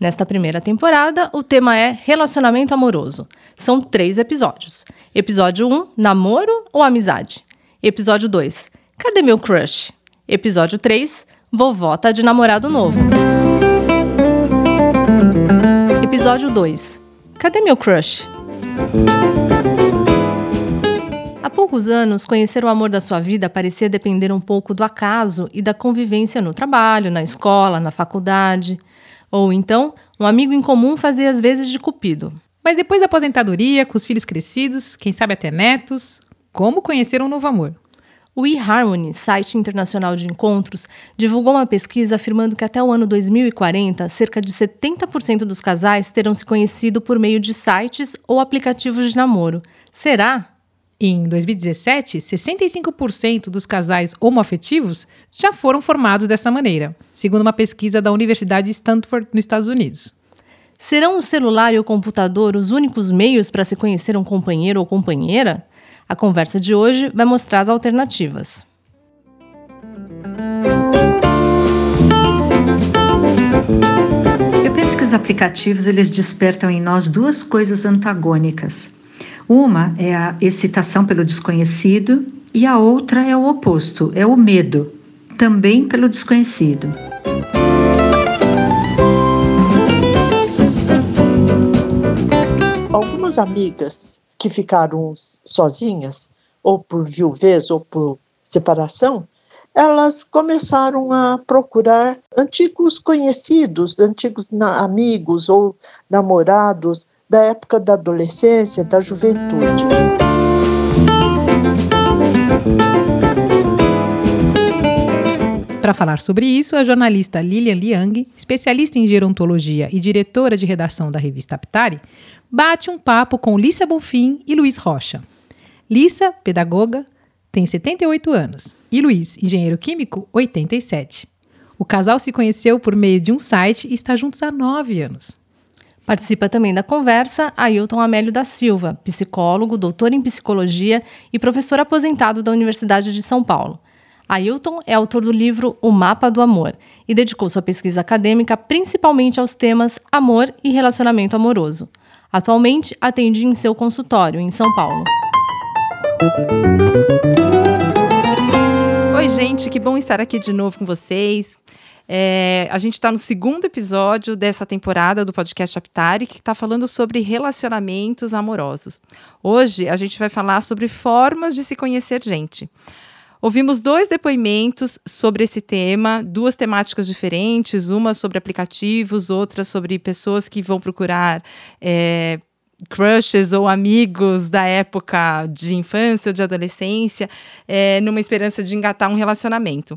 Nesta primeira temporada, o tema é relacionamento amoroso. São três episódios. Episódio 1, namoro ou amizade? Episódio 2, cadê meu crush? Episódio 3, vovó tá de namorado novo. Episódio 2, cadê meu crush? Há poucos anos, conhecer o amor da sua vida parecia depender um pouco do acaso e da convivência no trabalho, na escola, na faculdade. Ou então, um amigo em comum fazia as vezes de cupido. Mas depois da aposentadoria, com os filhos crescidos, quem sabe até netos, como conhecer um novo amor? O eHarmony, site internacional de encontros, divulgou uma pesquisa afirmando que até o ano 2040, cerca de 70% dos casais terão se conhecido por meio de sites ou aplicativos de namoro. Será? Em 2017, 65% dos casais homoafetivos já foram formados dessa maneira, segundo uma pesquisa da Universidade de Stanford, nos Estados Unidos. Serão o celular e o computador os únicos meios para se conhecer um companheiro ou companheira? A conversa de hoje vai mostrar as alternativas. Eu penso que os aplicativos eles despertam em nós duas coisas antagônicas. Uma é a excitação pelo desconhecido e a outra é o oposto, é o medo, também pelo desconhecido. Algumas amigas que ficaram sozinhas, ou por viuvez ou por separação, elas começaram a procurar antigos conhecidos, antigos amigos ou namorados da época da adolescência, da juventude. Para falar sobre isso, a jornalista Lilian Liang, especialista em gerontologia e diretora de redação da revista Aptari, bate um papo com Lícia Bonfim e Luiz Rocha. Lícia, pedagoga, tem 78 anos e Luiz, engenheiro químico, 87. O casal se conheceu por meio de um site e está juntos há nove anos. Participa também da conversa Ailton Amélio da Silva, psicólogo, doutor em psicologia e professor aposentado da Universidade de São Paulo. Ailton é autor do livro O Mapa do Amor e dedicou sua pesquisa acadêmica principalmente aos temas amor e relacionamento amoroso. Atualmente atende em seu consultório em São Paulo. Oi, gente, que bom estar aqui de novo com vocês. É, a gente está no segundo episódio dessa temporada do podcast Aptari, que está falando sobre relacionamentos amorosos. Hoje a gente vai falar sobre formas de se conhecer gente. Ouvimos dois depoimentos sobre esse tema, duas temáticas diferentes, uma sobre aplicativos, outra sobre pessoas que vão procurar é, crushes ou amigos da época de infância ou de adolescência, é, numa esperança de engatar um relacionamento.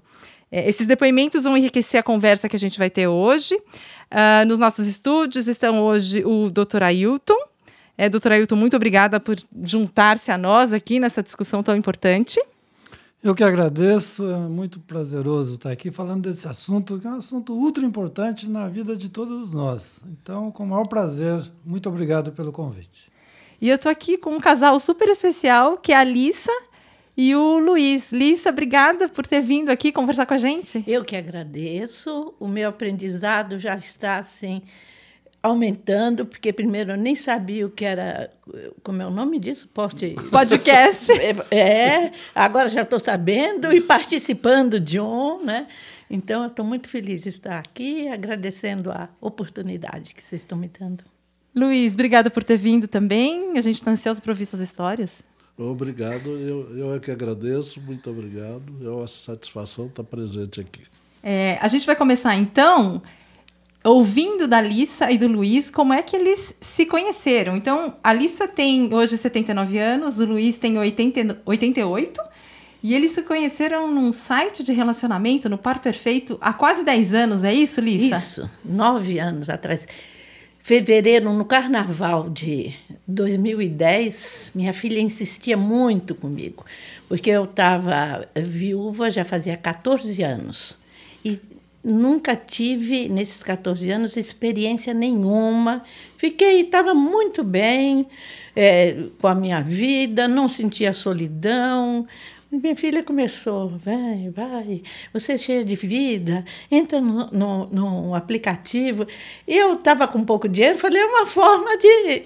É, esses depoimentos vão enriquecer a conversa que a gente vai ter hoje. Uh, nos nossos estúdios estão hoje o Dr. Ailton. É, doutor Ailton, muito obrigada por juntar-se a nós aqui nessa discussão tão importante. Eu que agradeço, é muito prazeroso estar aqui falando desse assunto, que é um assunto ultra importante na vida de todos nós. Então, com o maior prazer, muito obrigado pelo convite. E eu estou aqui com um casal super especial, que é a Alissa e o Luiz. Lissa, obrigada por ter vindo aqui conversar com a gente. Eu que agradeço. O meu aprendizado já está assim aumentando, porque primeiro eu nem sabia o que era, como é o nome disso? Post... Podcast. é, agora já estou sabendo e participando de um, né? Então, eu estou muito feliz de estar aqui, agradecendo a oportunidade que vocês estão me dando. Luiz, obrigada por ter vindo também. A gente está ansioso para ouvir suas histórias. Obrigado, eu, eu é que agradeço, muito obrigado. É uma satisfação estar presente aqui. É, a gente vai começar então ouvindo da Lissa e do Luiz como é que eles se conheceram. Então, a Lissa tem hoje 79 anos, o Luiz tem 80, 88. E eles se conheceram num site de relacionamento, no Par Perfeito, há quase 10 anos, é isso, Lissa? Isso, nove anos atrás. Fevereiro, no carnaval de 2010, minha filha insistia muito comigo, porque eu estava viúva já fazia 14 anos. E nunca tive, nesses 14 anos, experiência nenhuma. Fiquei, estava muito bem é, com a minha vida, não sentia solidão. Minha filha começou, vai, vai, você é cheia de vida, entra no, no, no aplicativo. Eu estava com pouco dinheiro, falei, é uma forma de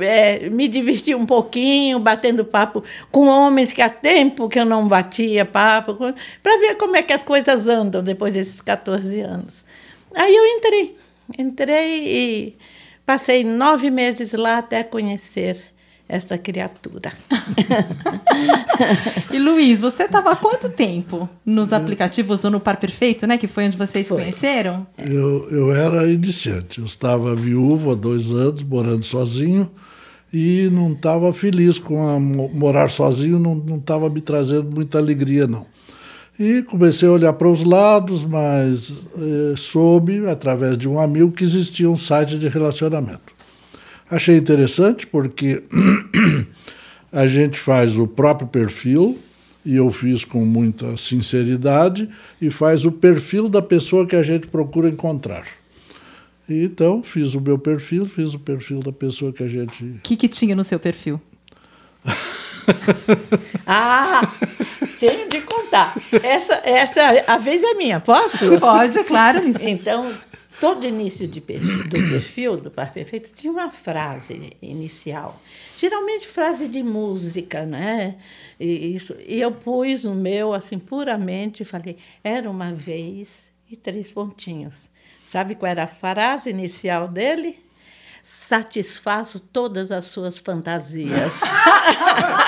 é, me divertir um pouquinho, batendo papo com homens que há tempo que eu não batia papo, para ver como é que as coisas andam depois desses 14 anos. Aí eu entrei, entrei e passei nove meses lá até conhecer esta criatura. e Luiz, você estava há quanto tempo nos aplicativos ou no Par Perfeito, né? Que foi onde vocês foi. conheceram? Eu, eu era iniciante. Eu estava viúvo há dois anos, morando sozinho, e não estava feliz com a, morar sozinho, não estava me trazendo muita alegria, não. E comecei a olhar para os lados, mas eh, soube, através de um amigo, que existia um site de relacionamento. Achei interessante porque a gente faz o próprio perfil, e eu fiz com muita sinceridade, e faz o perfil da pessoa que a gente procura encontrar. Então, fiz o meu perfil, fiz o perfil da pessoa que a gente. O que, que tinha no seu perfil? ah, tenho de contar. Essa, essa a vez é minha, posso? Pode, claro. Então, Todo início de, do perfil do Par Perfeito tinha uma frase inicial. Geralmente frase de música, né? E, isso, e eu pus o meu, assim, puramente, falei, era uma vez e três pontinhos. Sabe qual era a frase inicial dele? Satisfaço todas as suas fantasias.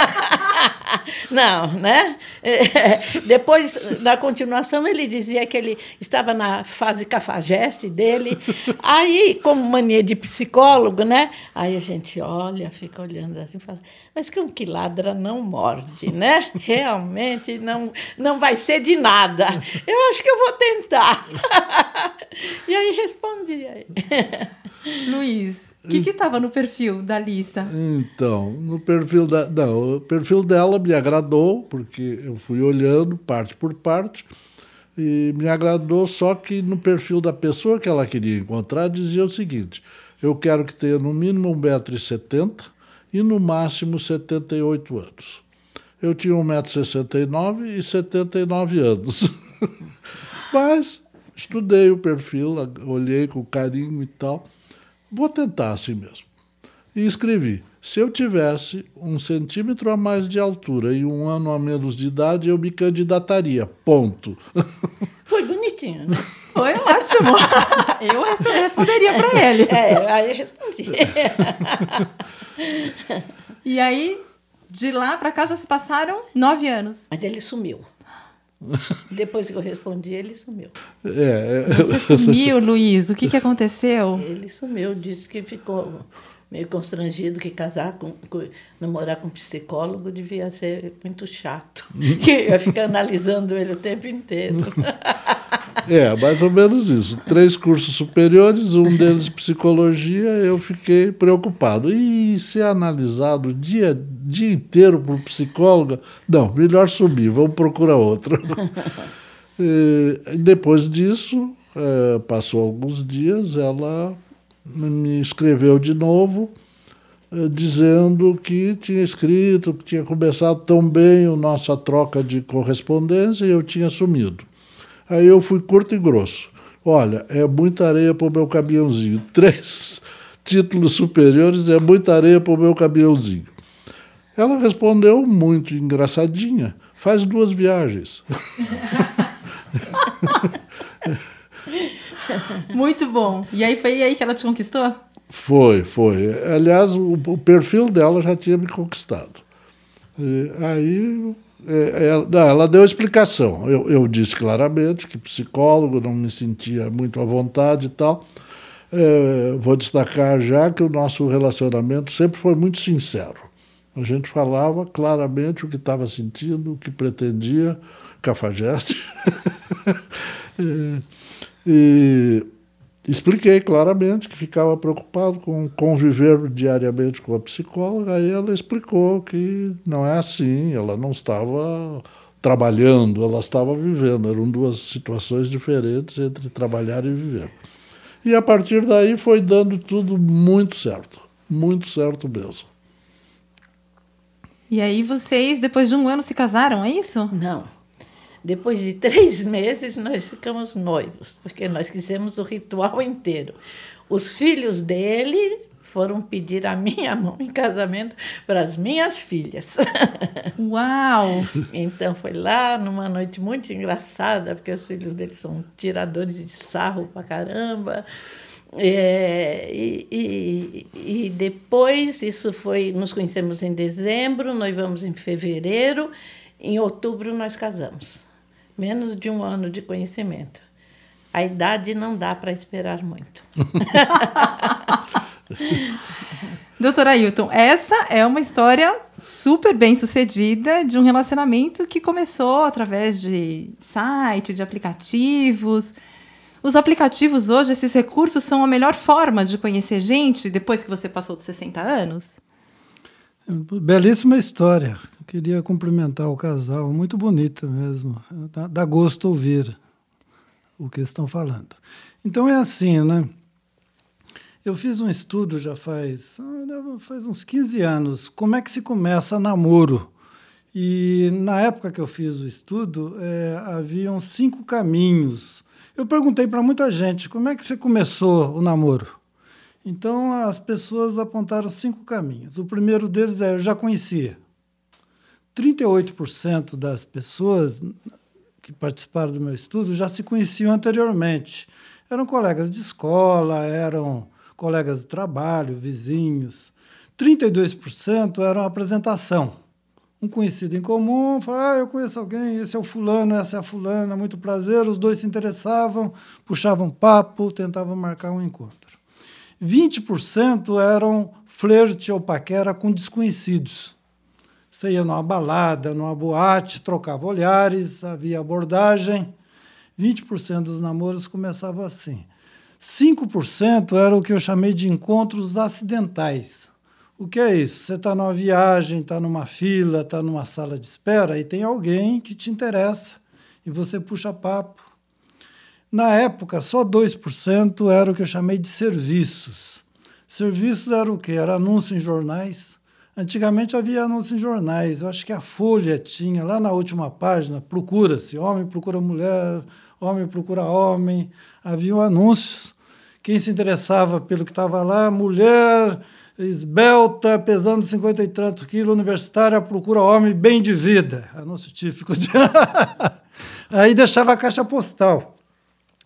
Não, né? É, depois, na continuação, ele dizia que ele estava na fase cafajeste dele. Aí, como mania de psicólogo, né? Aí a gente olha, fica olhando assim, fala, mas como que ladra não morde, né? Realmente não, não vai ser de nada. Eu acho que eu vou tentar. E aí respondi. Luiz, o que estava no perfil da Lisa? Então, no perfil da. Não, o perfil dela me agradou, porque eu fui olhando parte por parte, e me agradou, só que no perfil da pessoa que ela queria encontrar dizia o seguinte: eu quero que tenha no mínimo 1,70m e no máximo 78 anos. Eu tinha 1,69m e 79 anos. Mas estudei o perfil, olhei com carinho e tal. Vou tentar assim mesmo. E escrevi: se eu tivesse um centímetro a mais de altura e um ano a menos de idade, eu me candidataria. Ponto. Foi bonitinho, né? Foi ótimo. Eu responderia para ele. É, aí eu respondi. E aí, de lá para cá já se passaram nove anos. Mas ele sumiu. Depois que eu respondi, ele sumiu. É, é... Você sumiu, Luiz? O que, que aconteceu? Ele sumiu, disse que ficou meio constrangido que casar com, com, namorar com um psicólogo devia ser muito chato. que eu ia ficar analisando ele o tempo inteiro. É, mais ou menos isso. Três cursos superiores, um deles psicologia, eu fiquei preocupado. E ser analisado o dia, dia inteiro por psicóloga? Não, melhor subir, vamos procurar outra. e, depois disso, é, passou alguns dias, ela me escreveu de novo, é, dizendo que tinha escrito, que tinha começado tão bem a nossa troca de correspondência e eu tinha sumido. Aí eu fui curto e grosso. Olha, é muita areia para o meu caminhãozinho. Três títulos superiores é muita areia para o meu caminhãozinho. Ela respondeu muito engraçadinha: faz duas viagens. Muito bom. E aí foi aí que ela te conquistou? Foi, foi. Aliás, o, o perfil dela já tinha me conquistado. E aí é, é, ela deu explicação. Eu, eu, disse claramente que psicólogo, não me sentia muito à vontade e tal. É, vou destacar já que o nosso relacionamento sempre foi muito sincero. A gente falava claramente o que estava sentindo, o que pretendia, cafajeste. e, expliquei claramente que ficava preocupado com conviver diariamente com a psicóloga, aí ela explicou que não é assim, ela não estava trabalhando, ela estava vivendo, eram duas situações diferentes entre trabalhar e viver. E a partir daí foi dando tudo muito certo, muito certo mesmo. E aí vocês, depois de um ano, se casaram, é isso? Não. Depois de três meses, nós ficamos noivos, porque nós quisemos o ritual inteiro. Os filhos dele foram pedir a minha mão em casamento para as minhas filhas. Uau! Então foi lá numa noite muito engraçada, porque os filhos dele são tiradores de sarro pra caramba. É, e, e, e, depois, isso foi, nos conhecemos em dezembro, nós vamos em fevereiro, em outubro nós casamos. Menos de um ano de conhecimento. A idade não dá para esperar muito. Doutora Ailton, essa é uma história super bem sucedida de um relacionamento que começou através de site, de aplicativos. Os aplicativos hoje, esses recursos, são a melhor forma de conhecer gente depois que você passou dos 60 anos? Belíssima história. Queria cumprimentar o casal, muito bonita mesmo. Dá, dá gosto ouvir o que estão falando. Então é assim, né? Eu fiz um estudo já faz, faz uns 15 anos, como é que se começa namoro. E na época que eu fiz o estudo, é, haviam cinco caminhos. Eu perguntei para muita gente como é que você começou o namoro. Então as pessoas apontaram cinco caminhos. O primeiro deles é eu já conhecia. 38% das pessoas que participaram do meu estudo já se conheciam anteriormente. Eram colegas de escola, eram colegas de trabalho, vizinhos. 32% eram apresentação. Um conhecido em comum, falava, ah, eu conheço alguém, esse é o fulano, essa é a fulana, muito prazer. Os dois se interessavam, puxavam papo, tentavam marcar um encontro. 20% eram flerte ou paquera com desconhecidos. Você ia numa balada, numa boate, trocava olhares, havia abordagem. 20% dos namoros começavam assim. 5% era o que eu chamei de encontros acidentais. O que é isso? Você está numa viagem, está numa fila, está numa sala de espera e tem alguém que te interessa e você puxa papo. Na época, só 2% era o que eu chamei de serviços. Serviços era o quê? Era anúncio em jornais. Antigamente havia anúncio em jornais. Eu acho que a Folha tinha, lá na última página, procura-se, homem procura mulher, homem procura homem. Havia anúncios. Quem se interessava pelo que estava lá, mulher esbelta, pesando 50 e tantos quilos, universitária, procura homem bem de vida. Anúncio típico. De... Aí deixava a caixa postal.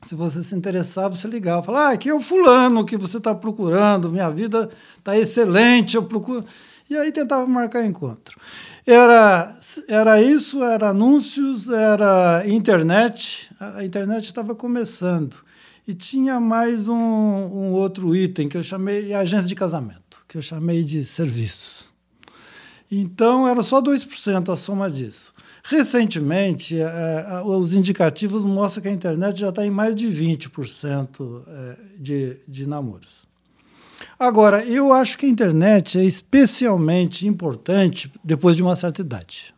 Se você se interessava, você ligava. Falava, ah, aqui é o fulano que você está procurando, minha vida está excelente, eu procuro... E aí tentava marcar encontro. Era, era isso, era anúncios, era internet. A internet estava começando. E tinha mais um, um, outro item que eu chamei agência de casamento, que eu chamei de serviços. Então, era só 2% a soma disso. Recentemente, é, os indicativos mostram que a internet já está em mais de 20% é, de, de namoros. Agora, eu acho que a internet é especialmente importante depois de uma certa idade.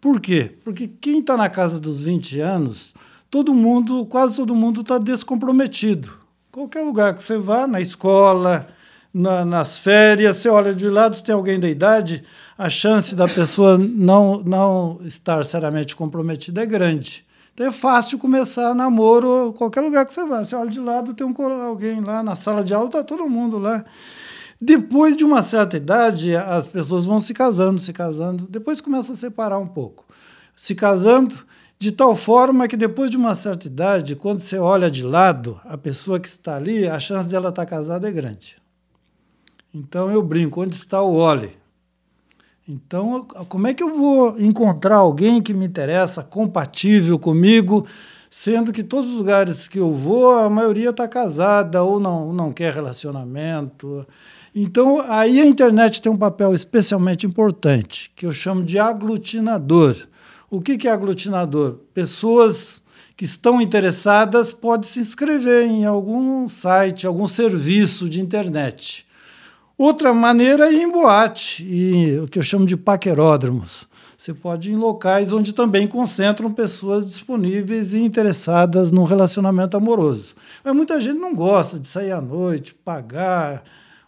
Por quê? Porque quem está na casa dos 20 anos, todo mundo, quase todo mundo está descomprometido. Qualquer lugar que você vá, na escola, na, nas férias, você olha de lado, se tem alguém da idade, a chance da pessoa não, não estar seriamente comprometida é grande. Então é fácil começar namoro qualquer lugar que você vá. Você olha de lado, tem um, alguém lá na sala de aula, está todo mundo lá. Depois de uma certa idade, as pessoas vão se casando, se casando. Depois começa a separar um pouco. Se casando de tal forma que depois de uma certa idade, quando você olha de lado, a pessoa que está ali, a chance dela estar casada é grande. Então eu brinco, onde está o Ole? Então, como é que eu vou encontrar alguém que me interessa, compatível comigo, sendo que todos os lugares que eu vou, a maioria está casada ou não, não quer relacionamento? Então, aí a internet tem um papel especialmente importante, que eu chamo de aglutinador. O que, que é aglutinador? Pessoas que estão interessadas pode se inscrever em algum site, algum serviço de internet. Outra maneira é ir em boate, e o que eu chamo de paqueródromos. Você pode ir em locais onde também concentram pessoas disponíveis e interessadas num relacionamento amoroso. Mas muita gente não gosta de sair à noite, pagar,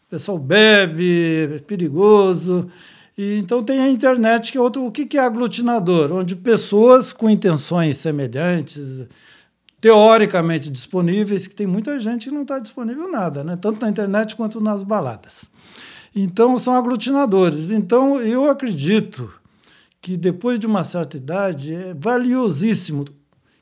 o pessoal bebe, é perigoso. E, então tem a internet, que é outro. O que, é aglutinador? Onde pessoas com intenções semelhantes, teoricamente disponíveis, que tem muita gente que não está disponível nada, né? tanto na internet quanto nas baladas. Então, são aglutinadores. Então, eu acredito que depois de uma certa idade é valiosíssimo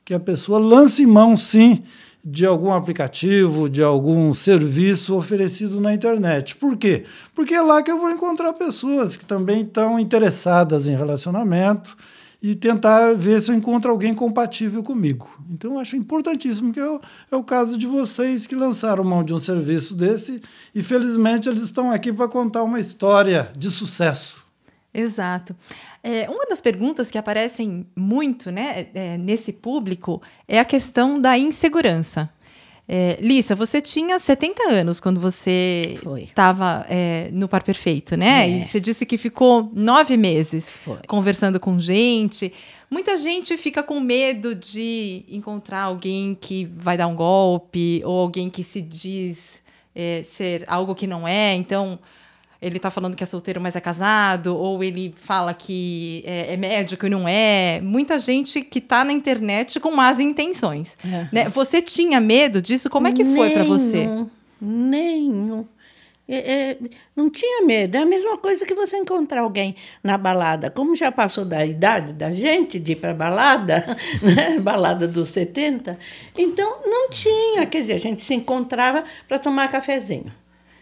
que a pessoa lance mão, sim, de algum aplicativo, de algum serviço oferecido na internet. Por quê? Porque é lá que eu vou encontrar pessoas que também estão interessadas em relacionamento e tentar ver se eu encontro alguém compatível comigo. Então, eu acho importantíssimo que é o, é o caso de vocês que lançaram mão de um serviço desse e, felizmente, eles estão aqui para contar uma história de sucesso. Exato. É, uma das perguntas que aparecem muito né, é, nesse público é a questão da insegurança. É, Lissa, você tinha 70 anos quando você estava é, no Par Perfeito, né? É. E você disse que ficou nove meses Foi. conversando com gente. Muita gente fica com medo de encontrar alguém que vai dar um golpe ou alguém que se diz é, ser algo que não é. Então, ele tá falando que é solteiro, mas é casado, ou ele fala que é, é médico e não é. Muita gente que tá na internet com más intenções. Uhum. Né? Você tinha medo disso? Como é que foi para você? Nenhum. É, é, não tinha medo. É a mesma coisa que você encontrar alguém na balada. Como já passou da idade da gente de ir para balada, né? balada dos 70, então não tinha. Quer dizer, a gente se encontrava para tomar cafezinho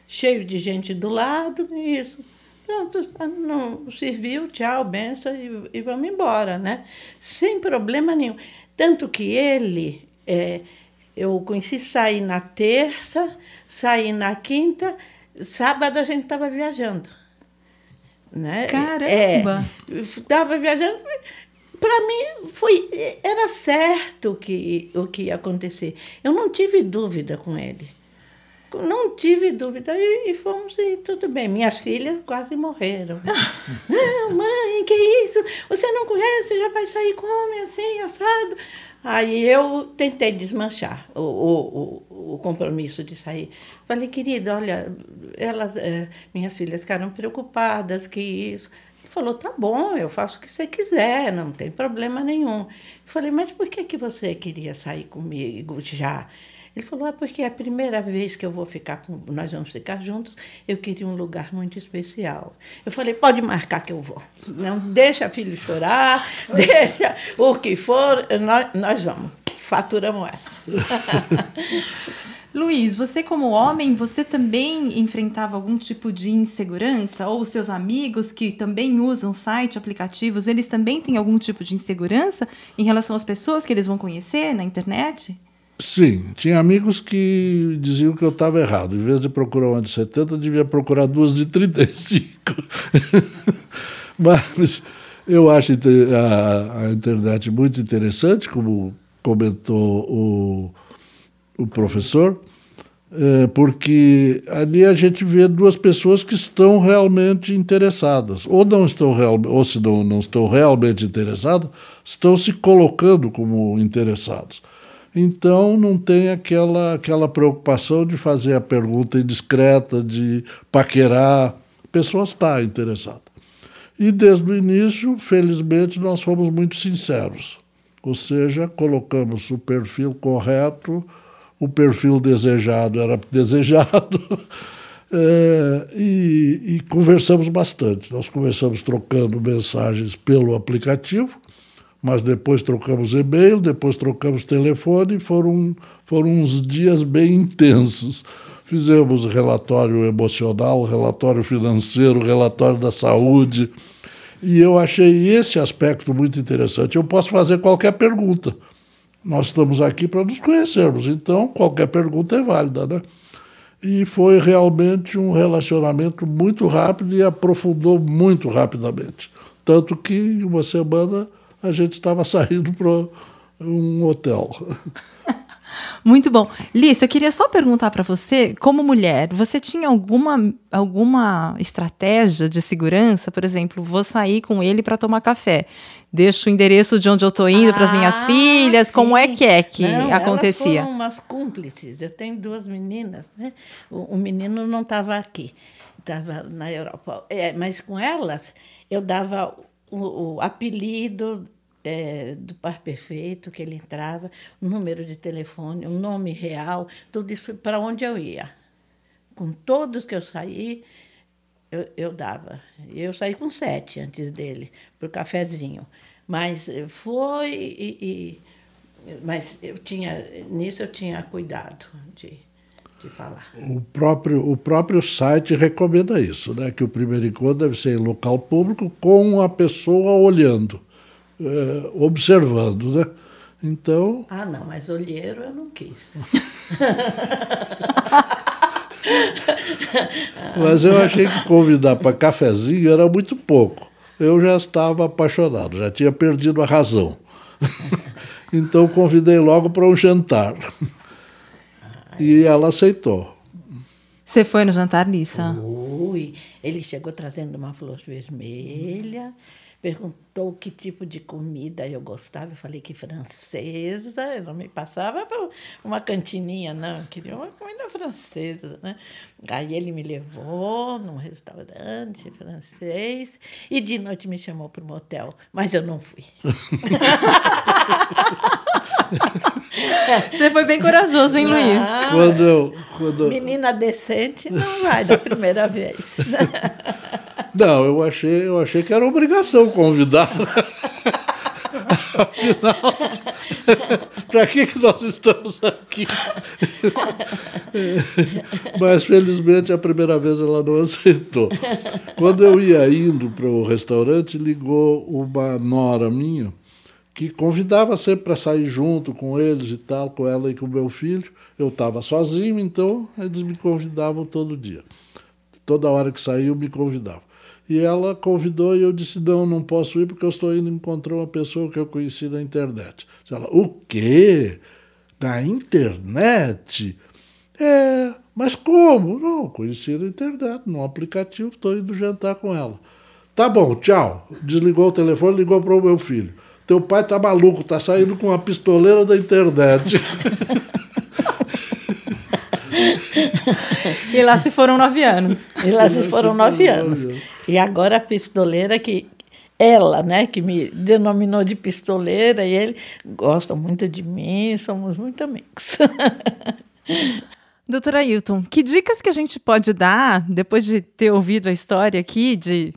cheio de gente do lado, isso. Pronto, não serviu, tchau, benção e, e vamos embora, né? Sem problema nenhum. Tanto que ele, é, eu conheci sair na terça, saí na quinta, sábado a gente estava viajando. Né? Caramba! Estava é, viajando. Para mim foi era certo que o que ia acontecer. Eu não tive dúvida com ele. Não tive dúvida e, e fomos e tudo bem. Minhas filhas quase morreram. não, mãe, que isso? Você não conhece, já vai sair como assim, assado? Aí eu tentei desmanchar o, o, o, compromisso de sair. Falei, querida, olha, elas, é, minhas filhas ficaram preocupadas que isso. Ele falou, tá bom, eu faço o que você quiser, não tem problema nenhum. falei, mas por que, que você queria sair comigo já? Ele falou, ah, porque é a primeira vez que eu vou ficar com, nós vamos ficar juntos, eu queria um lugar muito especial. Eu falei, pode marcar que eu vou. Não deixa filho chorar, deixa o que for, nós, nós vamos. Faturamos essa. Luiz, você como homem, você também enfrentava algum tipo de insegurança? Ou os seus amigos que também usam site, aplicativos, eles também têm algum tipo de insegurança em relação às pessoas que eles vão conhecer na internet? Sim, tinha amigos que diziam que eu estava errado. Em vez de procurar uma de 70, devia procurar duas de 35. Mas eu acho a, a, internet muito interessante, como comentou o, o professor, é, porque ali a gente vê duas pessoas que estão realmente interessadas, ou não estão real, ou se não, não estão realmente interessadas, estão se colocando como interessados. Então não tem aquela, aquela preocupação de fazer a pergunta indiscreta, de paquerar. A pessoa está interessada. E desde o início, felizmente, nós fomos muito sinceros. Ou seja, colocamos o perfil correto, o perfil desejado era desejado, é, e, e conversamos bastante. Nós começamos trocando mensagens pelo aplicativo mas depois trocamos e-mail, depois trocamos telefone, foram, foram uns dias bem intensos. Fizemos relatório emocional, relatório financeiro, relatório da saúde, e eu achei esse aspecto muito interessante. Eu posso fazer qualquer pergunta. Nós estamos aqui para nos conhecermos, então qualquer pergunta é válida, né? E foi realmente um relacionamento muito rápido e aprofundou muito rapidamente. Tanto que em uma semana a gente estava saindo um hotel. Muito bom. Liz, eu queria só perguntar para você, como mulher, você tinha alguma, alguma estratégia de segurança? Por exemplo, vou sair com ele para tomar café. Deixo o endereço de onde eu estou indo ah, para as minhas filhas. Sim. Como é que é que não, acontecia? Elas foram umas cúmplices. Eu tenho duas meninas, né? O, o menino não estava aqui, estava na Europa. É, mas com elas, eu dava o, o apelido é, do par perfeito que ele entrava, o número de telefone, o nome real, tudo isso para onde eu ia. Com todos que eu saí, eu, eu dava. Eu saí com sete antes dele, para o cafezinho. Mas foi e, e, mas eu tinha nisso eu tinha cuidado de, de falar. O próprio, o próprio site recomenda isso, né? que o primeiro encontro deve ser em local público com a pessoa olhando é, observando, né? Então. Ah, não, mas olheiro eu não quis. mas eu achei que convidar para cafezinho era muito pouco. Eu já estava apaixonado, já tinha perdido a razão. então convidei logo para um jantar. E ela aceitou. Você foi no jantar, Nissa? Fui. Ele chegou trazendo uma flor vermelha perguntou que tipo de comida eu gostava. Eu falei que francesa. Eu não me passava para uma cantininha, não. Eu queria uma comida francesa, né? Aí ele me levou num restaurante francês e de noite me chamou para um motel, mas eu não fui. Você foi bem corajoso, hein, Luiz? Quando eu, quando... Menina decente não vai da primeira vez. Não, eu achei, eu achei que era obrigação convidar. Afinal, para que, que nós estamos aqui? Mas felizmente a primeira vez ela não aceitou. Quando eu ia indo para o restaurante, ligou uma nora minha que convidava sempre para sair junto com eles e tal, com ela e com o meu filho. Eu estava sozinho, então eles me convidavam todo dia. Toda hora que saiu, me convidavam. E ela convidou e eu disse: Não, não posso ir porque eu estou indo encontrar uma pessoa que eu conheci na internet. Ela: O quê? Na internet? É, mas como? Não, conheci na internet, num aplicativo, estou indo jantar com ela. Tá bom, tchau. Desligou o telefone, ligou para o meu filho. Teu pai tá maluco, tá saindo com uma pistoleira da internet. e lá se foram nove anos. E lá se foram nove anos. E agora a pistoleira que ela, né, que me denominou de pistoleira e ele gosta muito de mim, somos muito amigos. Doutora Ailton, que dicas que a gente pode dar, depois de ter ouvido a história aqui, de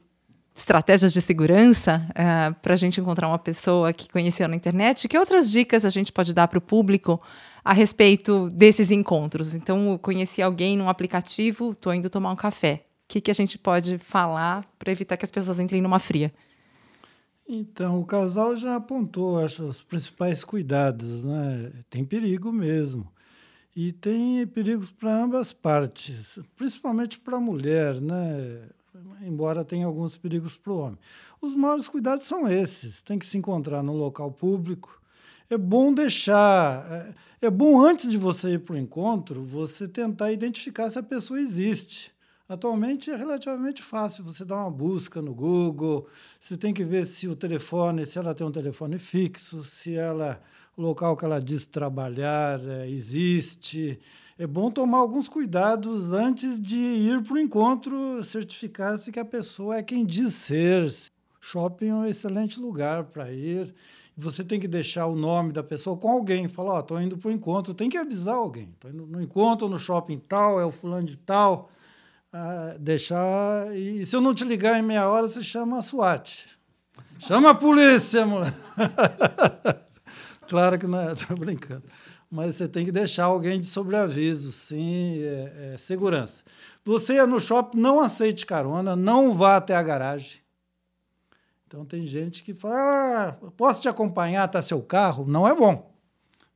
estratégias de segurança, uh, eh, para a gente encontrar uma pessoa que conheceu na internet, que outras dicas a gente pode dar para o público a respeito desses encontros? Então, conheci alguém num aplicativo, estou indo tomar um café que, que a gente pode falar para evitar que as pessoas entrem numa fria? Então, o casal já apontou acho, os principais cuidados, né? Tem perigo mesmo. E tem perigos para ambas partes, principalmente para a mulher, né? Embora tenha alguns perigos para o homem. Os maiores cuidados são esses: tem que se encontrar no local público. É bom deixar. É, é bom, antes de você ir para o encontro, você tentar identificar se a pessoa existe. Atualmente é relativamente fácil. Você dá uma busca no Google, você tem que ver se o telefone, se ela tem um telefone fixo, se ela, o local que ela diz trabalhar é, existe. É bom tomar alguns cuidados antes de ir para o encontro, certificar-se que a pessoa é quem diz ser. Shopping é um excelente lugar para ir. Você tem que deixar o nome da pessoa com alguém. Falar, ó, oh, estou indo para o encontro. Tem que avisar alguém. Estou indo no encontro, no shopping tal, é o fulano de tal deixar. E se eu não te ligar em meia hora, você chama a SWAT. Chama a polícia, moleque. claro que não é, estou brincando. Mas você tem que deixar alguém de sobreaviso, sim, é, é, segurança. Você é no shopping, não aceite carona, não vá até a garagem. Então tem gente que fala: ah, posso te acompanhar até seu carro? Não é bom.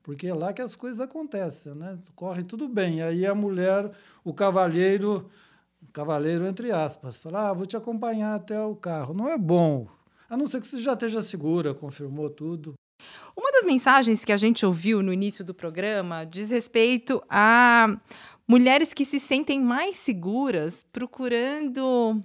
Porque é lá que as coisas acontecem, né? Corre tudo bem. Aí a mulher, o cavalheiro cavaleiro entre aspas, falar, ah, vou te acompanhar até o carro. Não é bom, a não ser que você já esteja segura, confirmou tudo. Uma das mensagens que a gente ouviu no início do programa diz respeito a mulheres que se sentem mais seguras procurando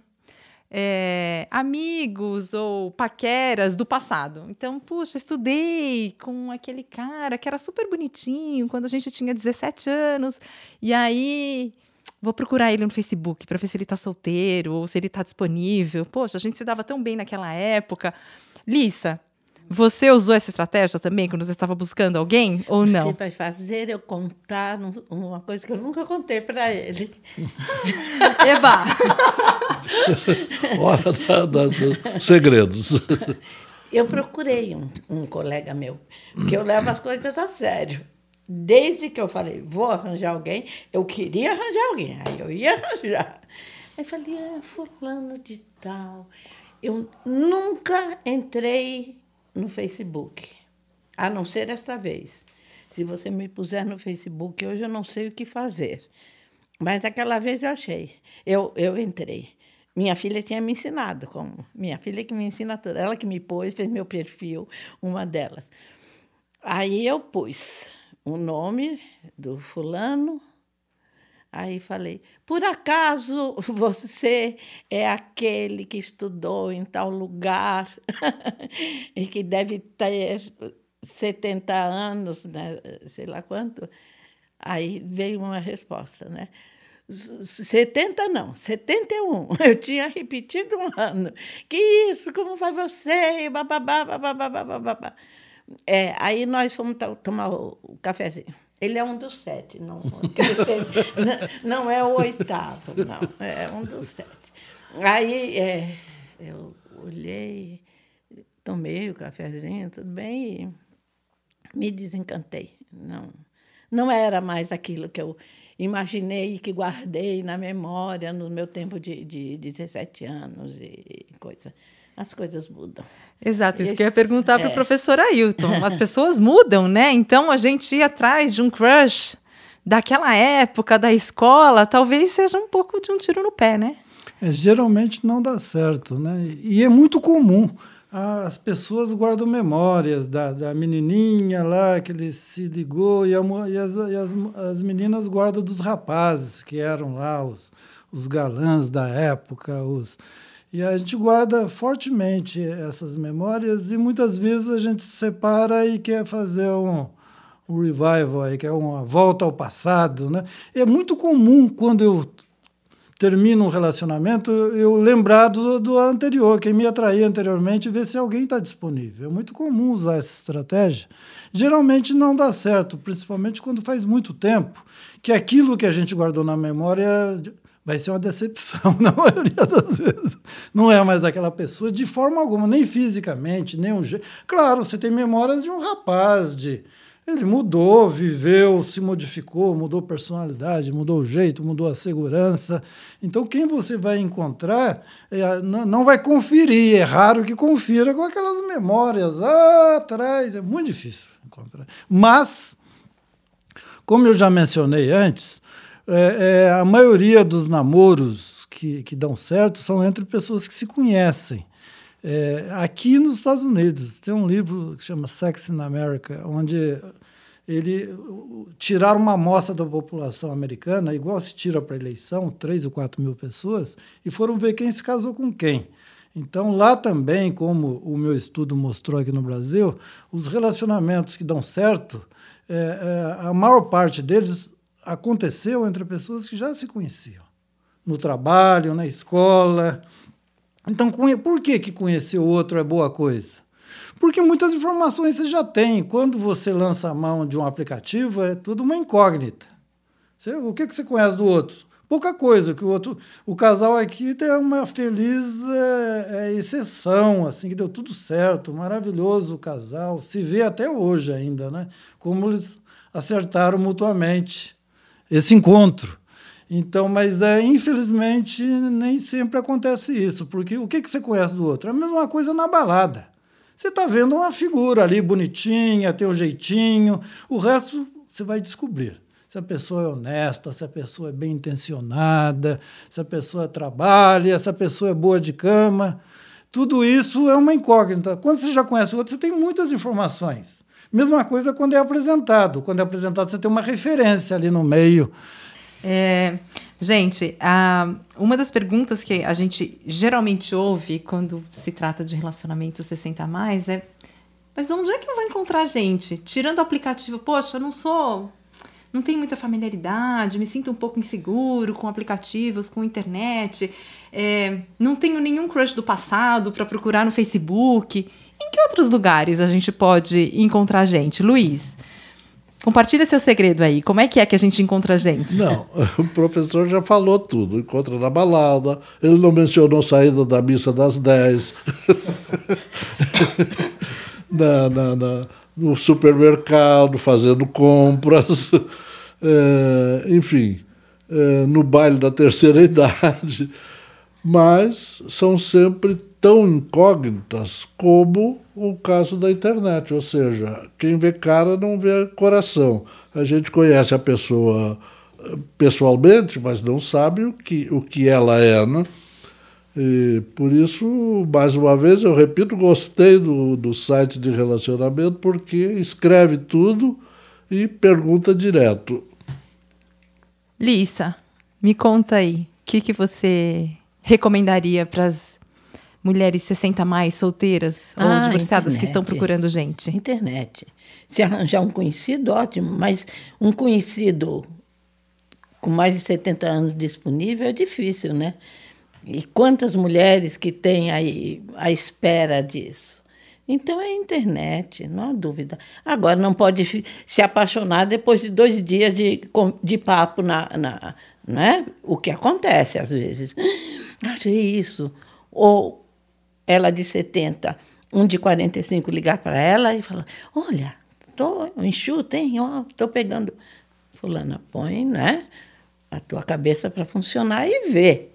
é, amigos ou paqueras do passado. Então, puxa, estudei com aquele cara que era super bonitinho quando a gente tinha 17 anos, e aí vou procurar ele no Facebook para ver se ele está solteiro ou se ele está disponível. Poxa, a gente se dava tão bem naquela época. Lissa, você usou essa estratégia também quando você estava buscando alguém ou não? Você vai fazer eu contar uma coisa que eu nunca contei para ele. Eba! Hora da, da, dos segredos. Eu procurei um, um colega meu, que eu levo as coisas a sério. Desde que eu falei, vou arranjar alguém, eu queria arranjar alguém. Aí eu ia arranjar. Aí falei, ah, fulano de tal. Eu nunca entrei no Facebook, a não ser esta vez. Se você me puser no Facebook hoje, eu não sei o que fazer. Mas aquela vez eu achei. Eu, eu entrei. Minha filha tinha me ensinado como. Minha filha que me ensina tudo. Ela que me pôs, fez meu perfil, uma delas. Aí eu pus o nome do fulano. Aí falei: por acaso você é aquele que estudou em tal lugar e que deve ter 70 anos, né? sei lá quanto? Aí veio uma resposta, né? 70 não, 71. Eu tinha repetido um ano. Que isso? Como vai você? Bababá, bababá, bababá. É, aí nós fomos tomar o cafezinho. Ele é um dos sete, não, não é o oitavo, não, é um dos sete. Aí é, eu olhei, tomei o cafezinho, tudo bem, e me desencantei. Não, não era mais aquilo que eu imaginei e que guardei na memória no meu tempo de, de 17 anos e coisa as coisas mudam. Exato, isso Esse, que eu ia perguntar para o é. professor Ailton. As pessoas mudam, né? Então a gente ir atrás de um crush daquela época, da escola, talvez seja um pouco de um tiro no pé, né? É, geralmente não dá certo, né? E é muito comum. As pessoas guardam memórias da, da menininha lá que ele se ligou e, a, e, as, e as, as meninas guardam dos rapazes que eram lá os, os galãs da época, os, e a gente guarda fortemente essas memórias e muitas vezes a gente se separa e quer fazer um, um revival, aí, que é uma volta ao passado. Né? É muito comum quando eu termino um relacionamento, eu lembrar do, do anterior, quem me atraía anteriormente, ver se alguém está disponível. É muito comum usar essa estratégia. Geralmente não dá certo, principalmente quando faz muito tempo, que aquilo que a gente guardou na memória vai ser uma decepção na maioria das vezes. Não é mais aquela pessoa de forma alguma, nem fisicamente, nem um jeito. Claro, você tem memórias de um rapaz, de ele mudou, viveu, se modificou, mudou personalidade, mudou o jeito, mudou a segurança. Então, quem você vai encontrar é, não vai conferir. É raro que confira com aquelas memórias lá atrás. É muito difícil encontrar. Mas, como eu já mencionei antes, é, é, a maioria dos namoros que, que dão certo são entre pessoas que se conhecem. É, aqui nos Estados Unidos tem um livro que chama Sex in America, onde ele tiraram uma amostra da população americana, igual se tira para eleição, 3 ou 4 mil pessoas, e foram ver quem se casou com quem. Então, lá também, como o meu estudo mostrou aqui no Brasil, os relacionamentos que dão certo, é, é, a maior parte deles aconteceu entre pessoas que já se conheciam, no trabalho, na escola. Então, por que, que conhecer o outro é boa coisa? Porque muitas informações você já tem. Quando você lança a mão de um aplicativo, é tudo uma incógnita. Você, o que, que você conhece do outro? Pouca coisa, que o outro. O casal aqui tem uma feliz é, é, exceção, assim, que deu tudo certo, maravilhoso o casal. Se vê até hoje ainda, né? Como eles acertaram mutuamente esse encontro. Então, mas é, infelizmente nem sempre acontece isso, porque o que, que você conhece do outro? É a mesma coisa na balada. Você está vendo uma figura ali bonitinha, tem um jeitinho, o resto você vai descobrir. Se a pessoa é honesta, se a pessoa é bem intencionada, se a pessoa trabalha, se a pessoa é boa de cama. Tudo isso é uma incógnita. Quando você já conhece o outro, você tem muitas informações. Mesma coisa quando é apresentado. Quando é apresentado, você tem uma referência ali no meio. É, gente, a, uma das perguntas que a gente geralmente ouve quando se trata de relacionamento 60 a mais é mas onde é que eu vou encontrar gente? Tirando o aplicativo, poxa, eu não sou não tenho muita familiaridade, me sinto um pouco inseguro com aplicativos, com internet, é, não tenho nenhum crush do passado para procurar no Facebook. Que outros lugares a gente pode encontrar gente? Luiz, compartilha seu segredo aí. Como é que é que a gente encontra gente? Não, o professor já falou tudo. Encontra na balada, ele não mencionou saída da missa das 10. na, na, na no supermercado, fazendo compras, é, enfim, é, no baile da terceira idade. Mas são sempre tão incógnitas como o caso da internet, ou seja, quem vê cara não vê coração. A gente conhece a pessoa eh, pessoalmente, mas não sabe o que, o que ela é, né? E por isso, mais uma vez, eu repito, gostei do, do site de relacionamento porque escreve tudo e pergunta direto. Lissa, me conta aí, o que, que você recomendaria para as mulheres 60 mais solteiras ah, ou divorciadas internet. que estão procurando gente? Internet. Se arranjar um conhecido, ótimo, mas um conhecido com mais de 70 anos disponível é difícil, né? E quantas mulheres que têm aí à espera disso? Então é internet, não há dúvida. Agora, não pode se apaixonar depois de dois dias de, de papo na, na né? O que acontece às vezes. Achei isso. Ou ela de 70, um de 45 ligar para ela e falar: Olha, estou enxuta, hein? Estou pegando. Fulana, põe né, a tua cabeça para funcionar e vê.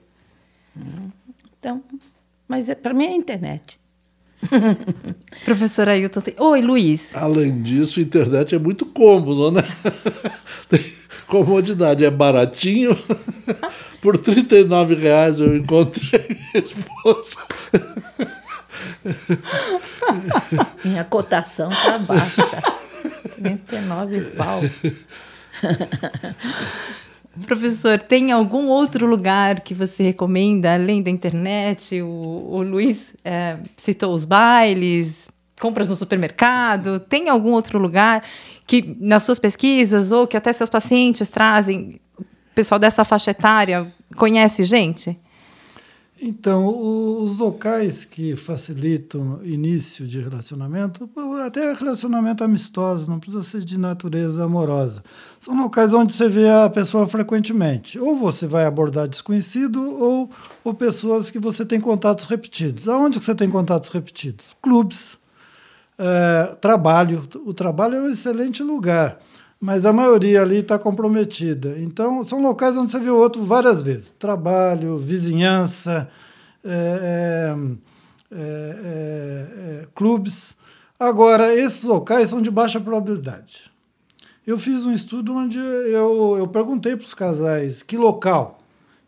Então, mas é, para mim é a internet. Professora Ailton, tem... oi Luiz. Além disso, a internet é muito cômodo, né? Tem comodidade, é baratinho. Por R$ reais eu encontrei minha esposa. Minha cotação está baixa. 39 pau. Professor, tem algum outro lugar que você recomenda, além da internet? O, o Luiz é, citou os bailes, compras no supermercado. Tem algum outro lugar que, nas suas pesquisas, ou que até seus pacientes trazem, o pessoal dessa faixa etária conhece gente? Então, os locais que facilitam início de relacionamento, até relacionamento amistoso, não precisa ser de natureza amorosa, são locais onde você vê a pessoa frequentemente. Ou você vai abordar desconhecido, ou, ou pessoas que você tem contatos repetidos. Aonde você tem contatos repetidos? Clubes, é, trabalho. O trabalho é um excelente lugar mas a maioria ali está comprometida. Então, são locais onde você vê o outro várias vezes: trabalho, vizinhança, é, é, é, é, clubes. Agora, esses locais são de baixa probabilidade. Eu fiz um estudo onde eu, eu perguntei para os casais que local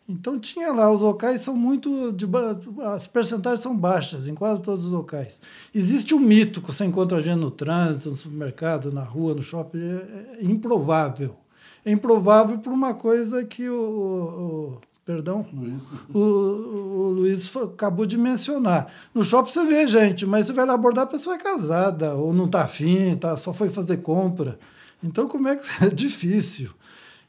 então tinha lá, os locais são muito. De, as percentagens são baixas em quase todos os locais. Existe um mito que você encontra gente no trânsito, no supermercado, na rua, no shopping, é, é improvável. É improvável por uma coisa que o, o perdão, Luiz. O, o, Luiz acabou de mencionar. No shopping você vê gente, mas você vai lá abordar a pessoa é casada, ou não está afim, tá, só foi fazer compra. Então, como é que é difícil?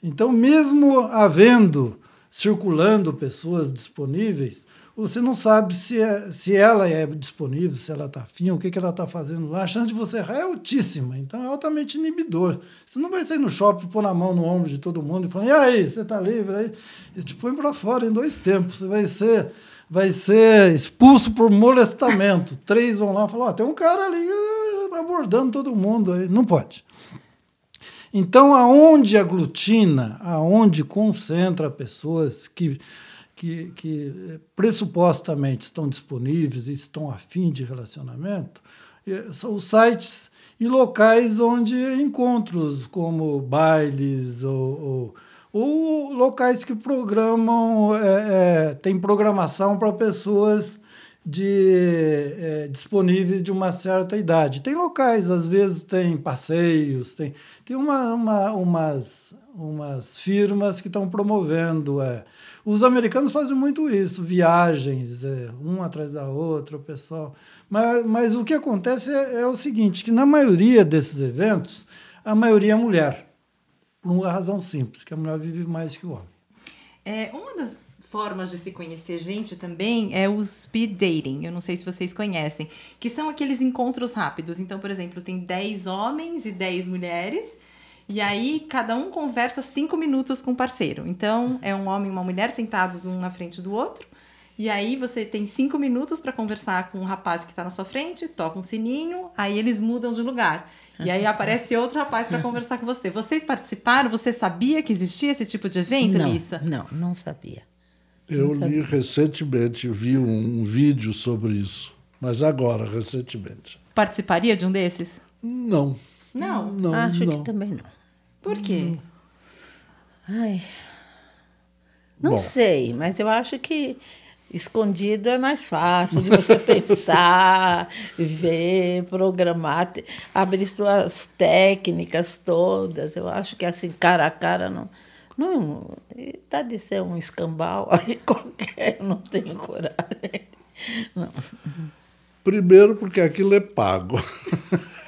Então, mesmo havendo circulando pessoas disponíveis, você não sabe se, é, se ela é disponível, se ela está afim, o que, que ela está fazendo lá. A chance de você errar é altíssima, então é altamente inibidor. Você não vai sair no shopping, pôr na mão no ombro de todo mundo e falar, e aí, você está livre? Aí, eles te põem para fora em dois tempos. Você vai ser, vai ser expulso por molestamento. Três vão lá e falam, oh, tem um cara ali eh, abordando todo mundo. Aí. Não pode. Então, aonde aglutina, aonde concentra pessoas que, que, que pressupostamente estão disponíveis e estão afim de relacionamento, eh, são os sites e locais onde encontros, como bailes ou, ou, ou locais que programam, é, é, tem programação para pessoas de é, disponíveis de uma certa idade. Tem locais, às vezes tem passeios, tem, tem uma, uma, umas, umas firmas que estão promovendo. É. Os americanos fazem muito isso, viagens, é, um atrás da outra, o pessoal. Mas, mas o que acontece é, é o seguinte, que na maioria desses eventos, a maioria é mulher. Por uma razão simples, que a mulher vive mais que o homem. É, uma das formas de se conhecer gente também é o speed dating. Eu não sei se vocês conhecem, que são aqueles encontros rápidos. Então, por exemplo, tem 10 homens e 10 mulheres. E aí, cada um conversa cinco minutos com o parceiro. Então, é um homem e uma mulher sentados um na frente do outro. E aí, você tem cinco minutos para conversar com o rapaz que está na sua frente, toca um sininho, aí eles mudam de lugar. E aí aparece outro rapaz para conversar com você. Vocês participaram? Você sabia que existia esse tipo de evento, não, Lissa? Não, não sabia. Eu li recentemente, vi um, um vídeo sobre isso, mas agora, recentemente. Participaria de um desses? Não. Não? Não, Acho não. que também não. Por quê? Ai, não Bom. sei, mas eu acho que escondido é mais fácil de você pensar, ver, programar, abrir suas técnicas todas. Eu acho que assim, cara a cara, não. Não, e tá de ser um escambau, aí qualquer, eu não tenho coragem. Não. Primeiro porque aquilo é pago.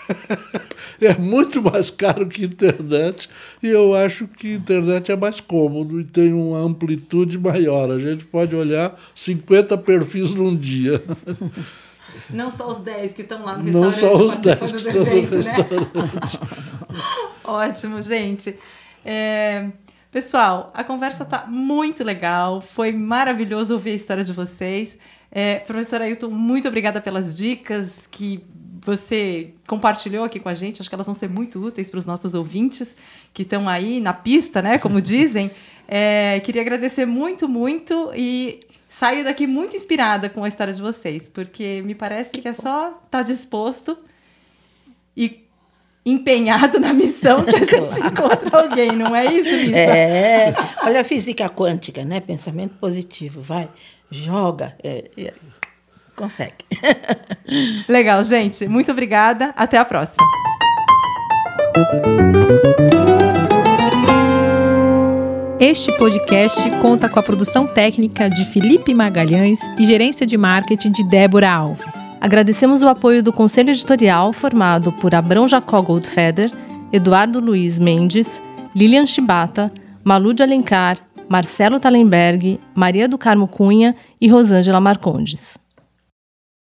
é muito mais caro que internet e eu acho que internet é mais cômodo e tem uma amplitude maior. A gente pode olhar 50 perfis num dia. Não só os 10 que estão lá no Não restaurante só os 10 participando que estão no né? Ótimo, gente. É, Pessoal, a conversa tá muito legal. Foi maravilhoso ouvir a história de vocês. É, professora Ailton, muito obrigada pelas dicas que você compartilhou aqui com a gente. Acho que elas vão ser muito úteis para os nossos ouvintes que estão aí na pista, né? Como dizem. É, queria agradecer muito, muito e saio daqui muito inspirada com a história de vocês, porque me parece que é só estar disposto e empenhado na missão que a gente encontra alguém, não é isso, Lisa? É, olha a física quântica, né? Pensamento positivo, vai, joga, é, é, consegue. Legal, gente. Muito obrigada. Até a próxima. Este podcast conta com a produção técnica de Felipe Magalhães e gerência de marketing de Débora Alves. Agradecemos o apoio do Conselho Editorial, formado por Abrão Jacó Goldfeder, Eduardo Luiz Mendes, Lilian Chibata, Malu de Alencar, Marcelo Talenberg, Maria do Carmo Cunha e Rosângela Marcondes.